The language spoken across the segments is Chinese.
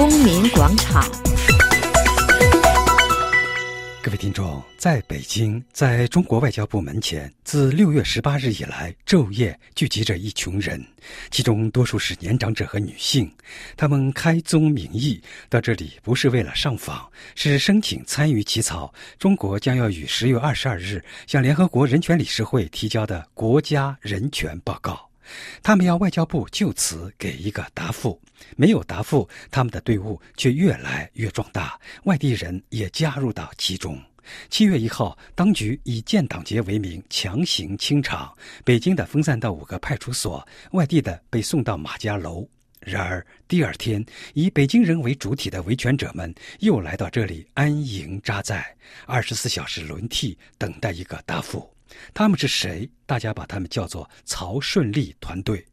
公民广场。各位听众，在北京，在中国外交部门前，自六月十八日以来，昼夜聚集着一群人，其中多数是年长者和女性。他们开宗明义到这里，不是为了上访，是申请参与起草中国将要于十月二十二日向联合国人权理事会提交的国家人权报告。他们要外交部就此给一个答复，没有答复，他们的队伍却越来越壮大，外地人也加入到其中。七月一号，当局以建党节为名强行清场，北京的分散到五个派出所，外地的被送到马家楼。然而第二天，以北京人为主体的维权者们又来到这里安营扎寨，二十四小时轮替，等待一个答复。他们是谁？大家把他们叫做曹顺利团队。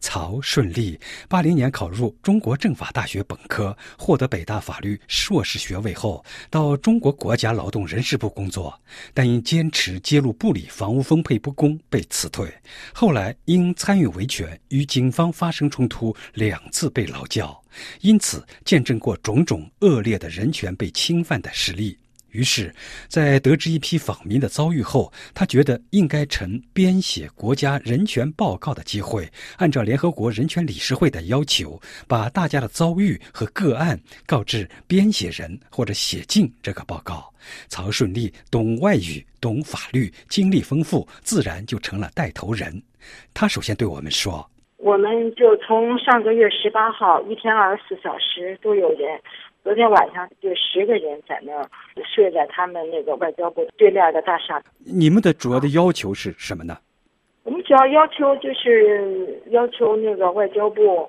曹顺利，八零年考入中国政法大学本科，获得北大法律硕士学位后，到中国国家劳动人事部工作，但因坚持揭露部里房屋分配不公被辞退。后来因参与维权，与警方发生冲突，两次被劳教，因此见证过种种恶劣的人权被侵犯的实例。于是，在得知一批访民的遭遇后，他觉得应该趁编写国家人权报告的机会，按照联合国人权理事会的要求，把大家的遭遇和个案告知编写人或者写进这个报告。曹顺利懂外语、懂法律，经历丰富，自然就成了带头人。他首先对我们说：“我们就从上个月十八号，一天二十四小时都有人。”昨天晚上就十个人在那儿睡在他们那个外交部对面的大厦。你们的主要的要求是什么呢？我们主要要求就是要求那个外交部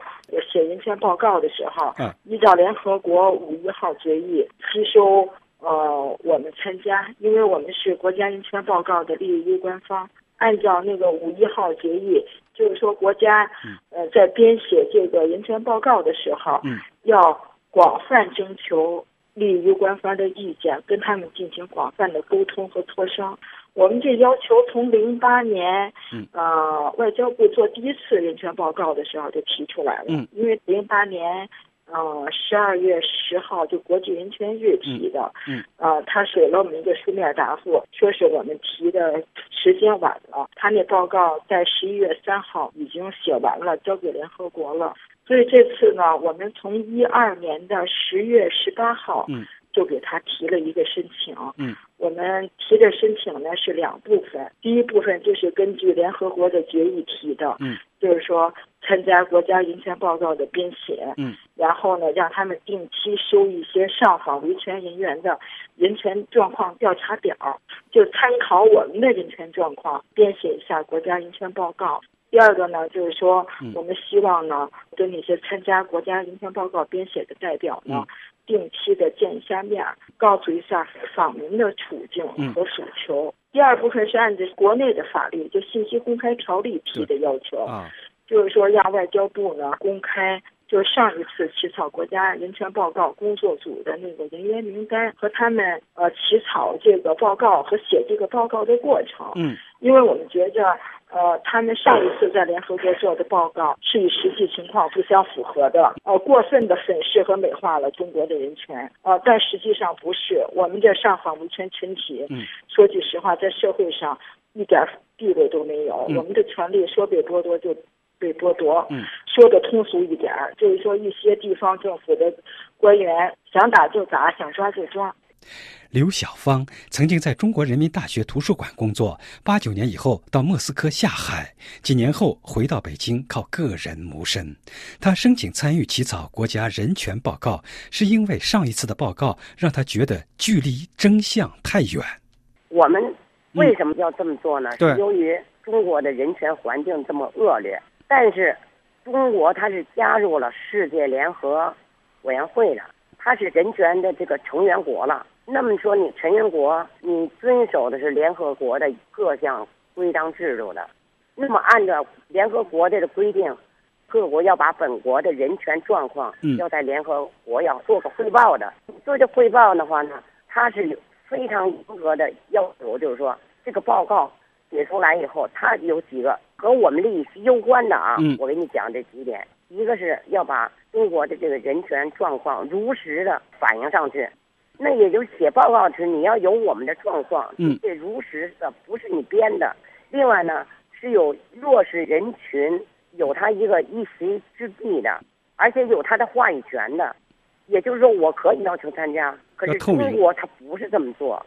写人权报告的时候，嗯，依照联合国五一号决议吸收呃我们参加，因为我们是国家人权报告的利益攸关方。按照那个五一号决议，就是说国家呃在编写这个人权报告的时候，嗯，要。广泛征求利益官方的意见，跟他们进行广泛的沟通和磋商。我们这要求从零八年，呃，外交部做第一次人权报告的时候就提出来了。嗯，因为零八年，呃，十二月十号就国际人权日提的。嗯，呃，他给了我们一个书面答复，说是我们提的时间晚了。他那报告在十一月三号已经写完了，交给联合国了。所以这次呢，我们从一二年的十月十八号，嗯，就给他提了一个申请，嗯，我们提的申请呢是两部分，第一部分就是根据联合国的决议提的，嗯，就是说参加国家人权报告的编写，嗯，然后呢让他们定期收一些上访维权人员的人权状况调查表，就参考我们的人权状况编写一下国家人权报告。第二个呢，就是说，我们希望呢，跟那些参加国家临床报告编写的代表呢，定期的见一下面，告诉一下访民的处境和诉求。第二部分是按照国内的法律，就信息公开条例提的要求，啊。就是说让外交部呢公开，就是上一次起草国家人权报告工作组的那个人员名单和他们呃起草这个报告和写这个报告的过程。嗯，因为我们觉着。呃，他们上一次在联合国做的报告是与实际情况不相符合的，呃，过分的粉饰和美化了中国的人权，呃，但实际上不是。我们这上访维权群体，嗯，说句实话，在社会上一点地位都没有，我们的权利说被剥夺就被剥夺，嗯，说的通俗一点，就是说一些地方政府的官员想打就打，想抓就抓。刘小芳曾经在中国人民大学图书馆工作，八九年以后到莫斯科下海，几年后回到北京，靠个人谋生。他申请参与起草国家人权报告，是因为上一次的报告让他觉得距离真相太远。我们为什么要这么做呢？对，由于中国的人权环境这么恶劣，但是中国它是加入了世界联合委员会的，它是人权的这个成员国了。那么说，你成员国你遵守的是联合国的各项规章制度的，那么按照联合国的规定，各国要把本国的人权状况要在联合国要做个汇报的。做这汇报的话呢，它是有非常严格的要求，就是说这个报告写出来以后，他有几个和我们利益攸关的啊。我给你讲这几点。一个是要把中国的这个人权状况如实的反映上去，那也就是写报告时你要有我们的状况，嗯，这如实的，不是你编的。另外呢，是有弱势人群有他一个一席之地的，而且有他的话语权的。也就是说，我可以要求参加，可是中国他不是这么做。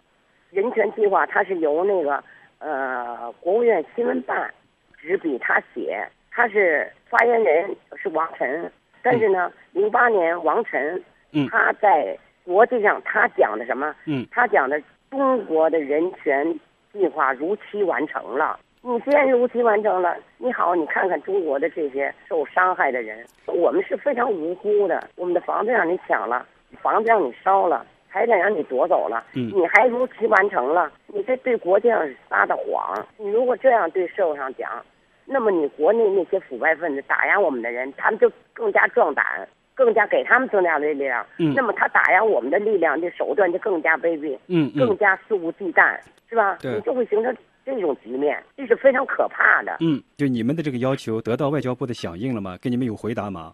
人权计划它是由那个呃国务院新闻办执笔他写，他是发言人是王晨，但是呢，零八年王晨他在国际上他讲的什么？嗯，他讲的中国的人权计划如期完成了。你既然如期完成了，你好，你看看中国的这些受伤害的人，我们是非常无辜的。我们的房子让你抢了，房子让你烧了，财产让你夺走了，你还如期完成了，你这对国际上是撒的谎。你如果这样对社会上讲，那么你国内那些腐败分子打压我们的人，他们就更加壮胆，更加给他们增加的力量。嗯，那么他打压我们的力量的手段就更加卑鄙，嗯，更加肆无忌惮，是吧？对，你就会形成。这种局面，这是非常可怕的。嗯，就你们的这个要求得到外交部的响应了吗？给你们有回答吗？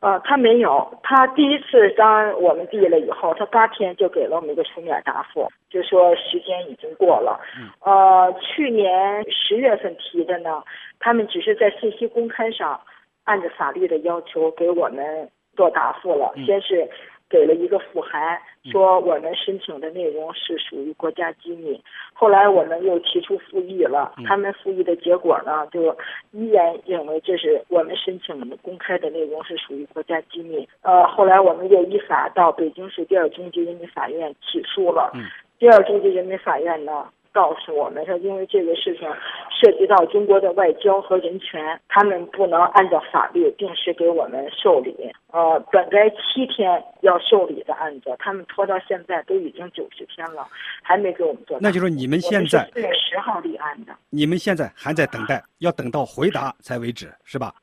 呃，他没有。他第一次当我们递了以后，他八天就给了我们一个书面答复，就说时间已经过了。嗯。呃，去年十月份提的呢，他们只是在信息公开上按照法律的要求给我们做答复了，先是。给了一个复函，说我们申请的内容是属于国家机密。后来我们又提出复议了，他们复议的结果呢，就依然认为这是我们申请的公开的内容是属于国家机密。呃，后来我们又依法到北京市第二中级人民法院起诉了。第二中级人民法院呢？告诉我们说，因为这个事情涉及到中国的外交和人权，他们不能按照法律定时给我们受理。呃，本该七天要受理的案子，他们拖到现在都已经九十天了，还没给我们做。那就是你们现在四月十号立案的，你们现在还在等待，要等到回答才为止，是吧？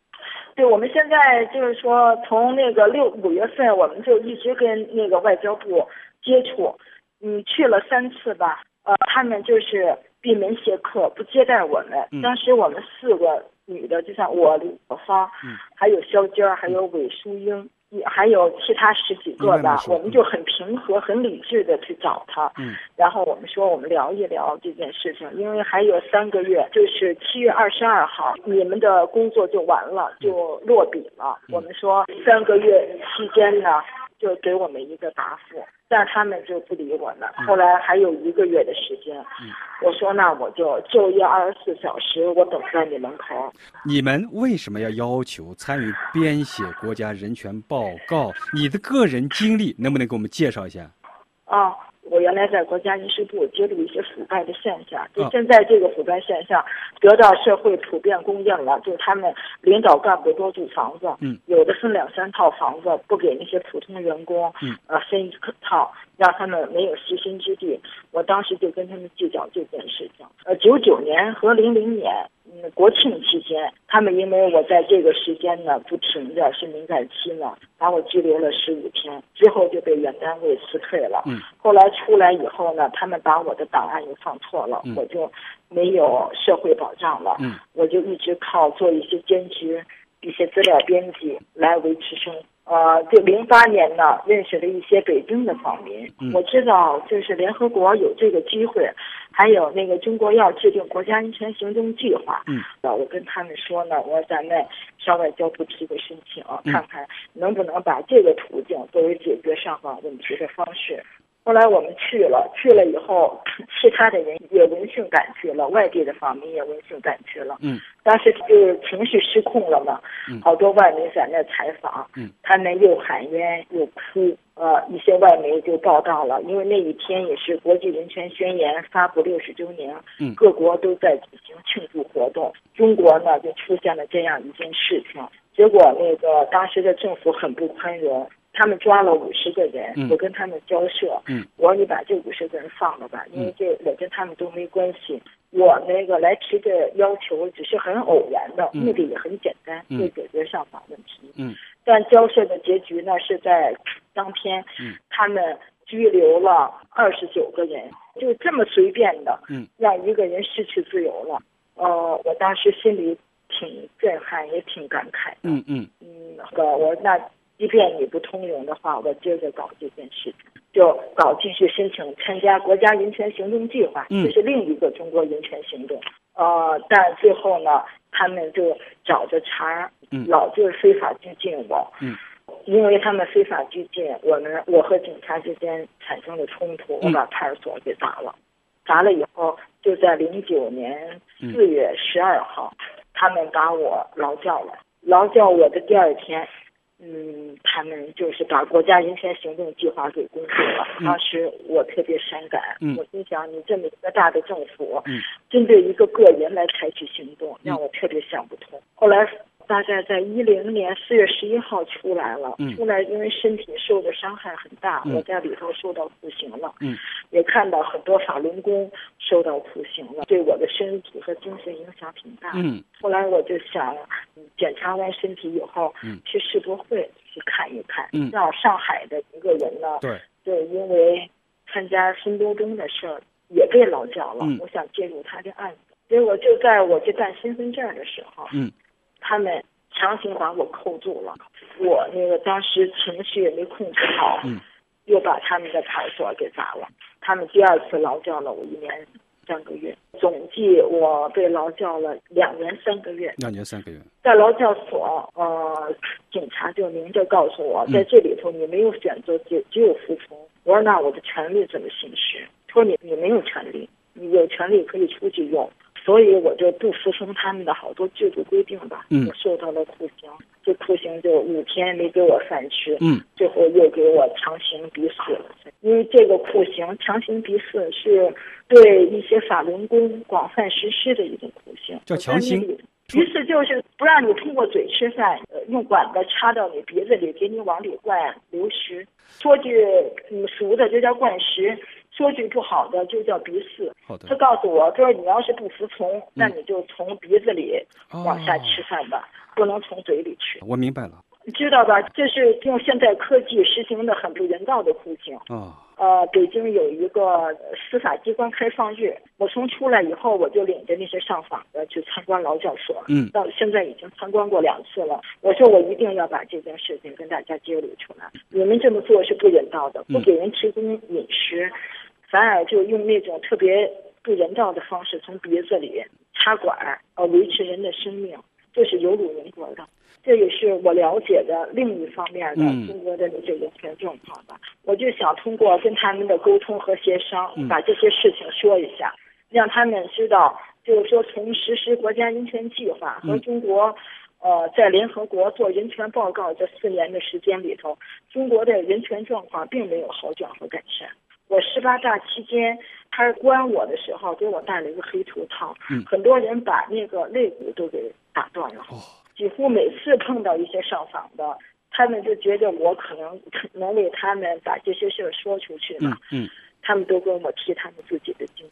对，我们现在就是说，从那个六五月份，我们就一直跟那个外交部接触，嗯，去了三次吧。呃，他们就是闭门谢客，不接待我们。当时我们四个女的，就像我李小芳，还有肖娟，还有韦淑英，还有其他十几个吧，我们就很平和、很理智的去找他。嗯，然后我们说，我们聊一聊这件事情，因为还有三个月，就是七月二十二号，你们的工作就完了，就落笔了。我们说三个月期间呢。就给我们一个答复，但他们就不理我了。后来还有一个月的时间，我说那我就就夜二十四小时，我等在你门口。你们为什么要要求参与编写国家人权报告？你的个人经历能不能给我们介绍一下？啊。我原来在国家人事部接触一些腐败的现象，就现在这个腐败现象得到社会普遍公认了，就是他们领导干部多住房子，嗯，有的分两三套房子，不给那些普通员工，嗯，呃，分一套，让他们没有栖身之地。我当时就跟他们计较这件事情。呃，九九年和零零年。嗯，国庆期间，他们因为我在这个时间呢不停的是敏感期呢，把我拘留了十五天，之后就被原单位辞退了。嗯，后来出来以后呢，他们把我的档案又放错了，我就没有社会保障了。嗯，我就一直靠做一些兼职、一些资料编辑来维持生。呃，就零八年呢，认识了一些北京的访民，我知道就是联合国有这个机会。还有那个中国要制定国家安全行动计划，嗯，我跟他们说呢，我说咱们向外交部提个申请，看看能不能把这个途径作为解决上访问题的方式。后来我们去了，去了以后，其他的人也闻讯赶去了，外地的访民也闻讯赶去了。嗯，当时就是情绪失控了嘛，嗯，好多外媒在那采访，嗯，他们又喊冤又哭，呃，一些外媒就报道了，因为那一天也是国际人权宣言发布六十周年，嗯，各国都在举行庆祝活动，中国呢就出现了这样一件事情，结果那个当时的政府很不宽容。他们抓了五十个人，我跟他们交涉，我说你把这五十个人放了吧，因为这我跟他们都没关系。我那个来提这要求只是很偶然的，目的也很简单，就解决上访问题。嗯，但交涉的结局呢是在当天，他们拘留了二十九个人，就这么随便的，让一个人失去自由了。呃，我当时心里挺震撼，也挺感慨的。嗯嗯嗯，那个我那即便你不通融的话，我接着搞这件事情，就搞继续申请参加国家人权行动计划，嗯这是另一个中国人权行动。呃，但最后呢，他们就找着茬儿，嗯老就是非法拘禁我。嗯。因为他们非法拘禁，我们我和警察之间产生了冲突，我嗯把派出所给砸了。砸了以后，就在零九年嗯四月十二号，他们把我劳教了。劳教我的第二天，嗯，他们就是把国家人权行动计划给公布了。嗯。当时我特别伤感，嗯。我心想，你这么一个大的政府，嗯。针对一个个人来采取行动，让我特别想不通。后来大概在一零年四月十一号出来了，嗯。出来因为身体受的伤害很大，嗯。我在里头受到酷刑了，嗯。也看到很多法轮功受到酷刑了，对我的身体和精神影响挺大。嗯。后来我就想，嗯检查完身体以后，嗯。去世博会去看一看，嗯。让上海的一个人呢，对，就因为参加新东东的事儿也被劳教了，嗯。我想介入他的案子，结果就在我去办身份证的时候，嗯。他们强行把我扣住了，我那个当时情绪也没控制好，嗯。又把他们的派出所给砸了。他们第二次劳教了我一年三个月，总计我被劳教了两年三个月。两年三个月。在劳教所，呃，警察就明着告诉我，嗯在这里头你没有选择，只只有服从。我说那我的权利怎么行使？他说你你没有权利，你有权利可以出去用。所以我就不服从他们的好多制度规定吧，嗯我受到了酷刑，这酷刑就五天没给我饭吃，嗯最后又给我强行逼死了。因为这个酷刑强行逼死是对一些法轮功广泛实施的一种酷刑，叫强行逼死就是不让你通过嘴吃饭，呃，用管子插到你鼻子里，给你往里灌流食。说句嗯俗的，就叫灌食；说句不好的，就叫鼻饲。好的他。告诉我，他说你要是不服从，那你就从鼻子里往下吃哦饭吧，不能从嘴里吃。我明白了。你知道吧？这是用现代科技实行的很不人道的酷刑。哦。呃，北京有一个司法机关开放日，我从出来以后，我就领着那些上访的去参观劳教所。嗯到现在已经参观过两次了。我说我一定要把这件事情跟大家揭露出来。你们这么做是不人道的，不给人提供饮食，反而就用那种特别不人道的方式从鼻子里插管儿，呃，维持人的生命，这是有辱人格的。这也是我了解的另一方面的嗯中国的这个人权状况吧。我就想通过跟他们的沟通和协商嗯，把这些事情说一下，让他们知道，就是说从实施国家人权计划和嗯中国。呃，在联合国做人权报告这四年的时间里头，中国的人权状况并没有好转和改善。我十八大期间，他关我的时候给我戴了一个黑头套，嗯很多人把那个肋骨都给打断了。哦。几乎每次碰到一些上访的，他们就觉得我可能可能为他们把这些事儿说出去了，嗯嗯。他们都跟我提他们自己的经历。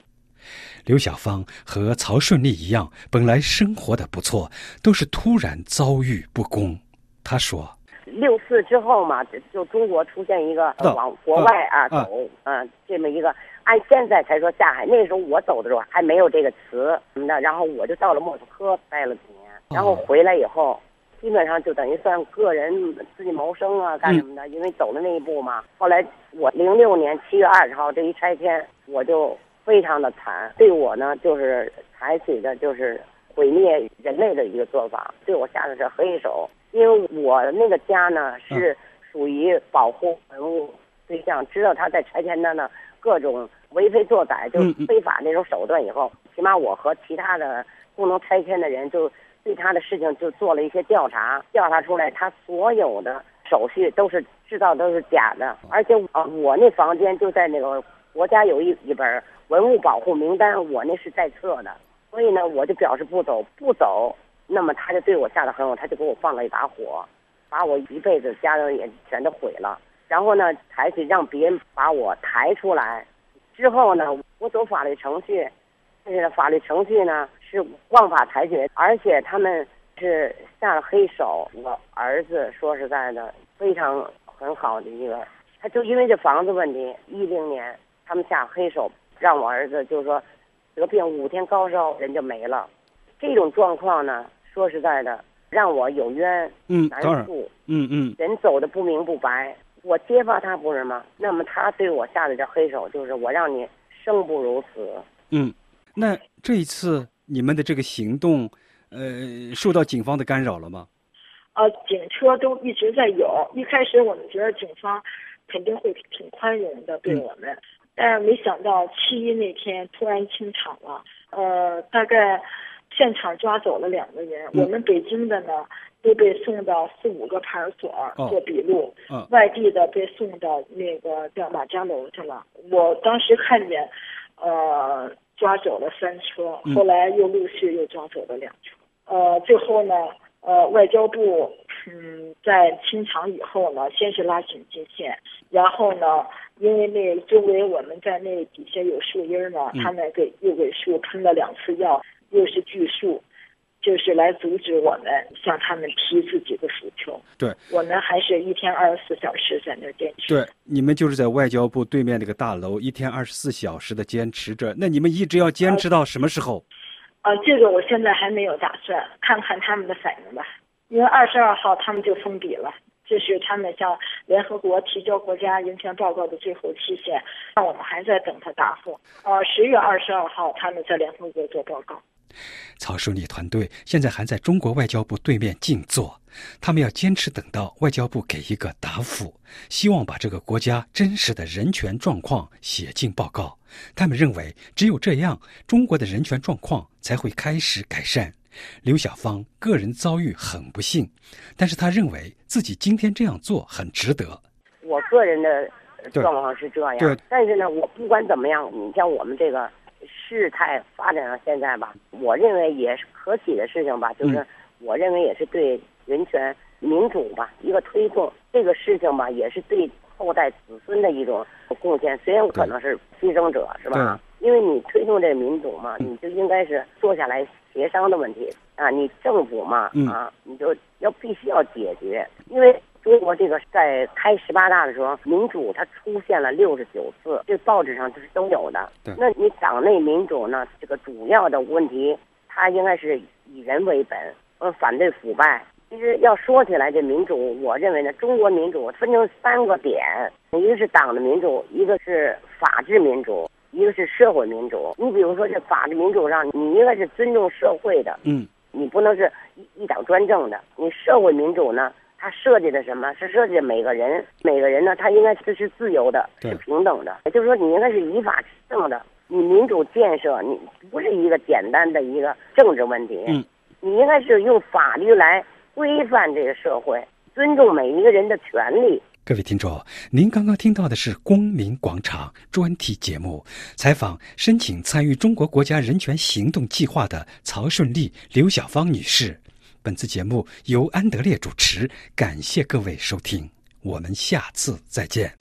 刘小芳和曹顺利一样，本来生活的不错，都是突然遭遇不公。他说六四之后嘛，就就中国出现一个啊往国外啊啊走，嗯，这么一个，按现在才说下海，那时候我走的时候还没有这个词什么的，然后我就到了莫斯科待了几年，然后回来以后，基本上就等于算个人自己谋生啊，干什么的，因为走了那一步嘛。后来我零六年七月二十号这一拆迁，我就非常的惨，对我呢就是采取的就是毁灭人类的一个做法，对我下的是黑手。因为我那个家呢是属于保护文物对象，知道他在拆迁的呢各种为非作歹，就嗯嗯。非法那种手段以后，起码我和其他的共同拆迁的人就对他的事情就做了一些调查，调查出来他所有的手续都是制造都是假的，而且啊我那房间就在那个国家有一一本文物保护名单，我那是在册的，所以呢我就表示不走，不走。那么他就对我下的狠手，他就给我放了一把火，把我一辈子家人也全都毁了。然后呢，采取让别人把我抬出来，之后呢，我走法律程序，但是法律程序呢是枉法裁决，而且他们是下了黑手。我儿子说实在的，非常很好的一个，他就因为这房子问题，一零年他们下黑手，让我儿子就是说得病五天高烧人就没了。这种状况呢，说实在的，让我有冤嗯，难当然，诉，嗯嗯，人走的不明不白。我揭发他不是吗？那么他对我下的这黑手，就是我让你生不如死。嗯，那这一次你们的这个行动，呃，受到警方的干扰了吗？呃，警车都一直在有。一开始我们觉得警方肯定会挺宽容的对我们，但是没想到七一那天突然清场了。呃，大概现场抓走了两个人，嗯我们北京的呢都被送到四五个派出所哦做笔录，嗯外地的被送到那个叫马家楼去了。我当时看见，呃，抓走了三车，嗯后来又陆续又抓走了两车。呃，最后呢，呃，外交部嗯在清场以后呢，先是拉警戒线，然后呢，因为那周围我们在那底下有树荫呢，嗯他们给又给树喷了两次药，又是锯树。就是来阻止我们向他们提自己的诉求。对，我们还是一天二十四小时在那坚持。对，你们就是在外交部对面那个大楼，一天二十四小时的坚持着。那你们一直要坚持到什么时候？啊，这个我现在还没有打算，看看他们的反应吧。因为二十二号他们就封笔了，这是他们向联合国提交国家人权报告的最后期限，那我们还在等他答复。呃，十月二十二号他们在联合国做报告。曹顺利团队现在还在中国外交部对面静坐，他们要坚持等到外交部给一个答复，希望把这个国家真实的人权状况写进报告。他们认为，只有这样，中国的人权状况才会开始改善。刘小芳个人遭遇很不幸，但是他认为自己今天这样做很值得。我个人的状况是这样，但是呢，我不管怎么样，你像我们这个事态发展到现在吧，我认为也是可喜的事情吧，就是嗯我认为也是对人权、民主吧一个推动，这个事情吧也是对后代子孙的一种贡献。虽然我可能是牺牲者，是吧？因为你推动这个民主嘛，嗯你就应该是坐下来协商的问题啊，你政府嘛嗯啊，你就要必须要解决，因为。中国这个在开十八大的时候，民主它出现了六十九次，这报纸上就是都有的。那你党内民主呢？这个主要的问题，它应该是以人为本，呃，反对腐败。其实要说起来，这民主，我认为呢，中国民主分成三个点，一个是党的民主，一个是法治民主，一个是社会民主。你比如说这法治民主上，你应该是尊重社会的，嗯你不能是一一党专政的。你社会民主呢，它设计的什么？是设计的每个人，每个人呢，他应该是是自由的，是平等的。也就是说，你应该是依法执政的。你民主建设，你不是一个简单的一个政治问题，嗯，你应该是用法律来规范这个社会，尊重每一个人的权利。各位听众，您刚刚听到的是《光明广场》专题节目，采访申请参与中国国家人权行动计划的曹顺利、刘小芳女士。本次节目由安德烈主持，感谢各位收听，我们下次再见。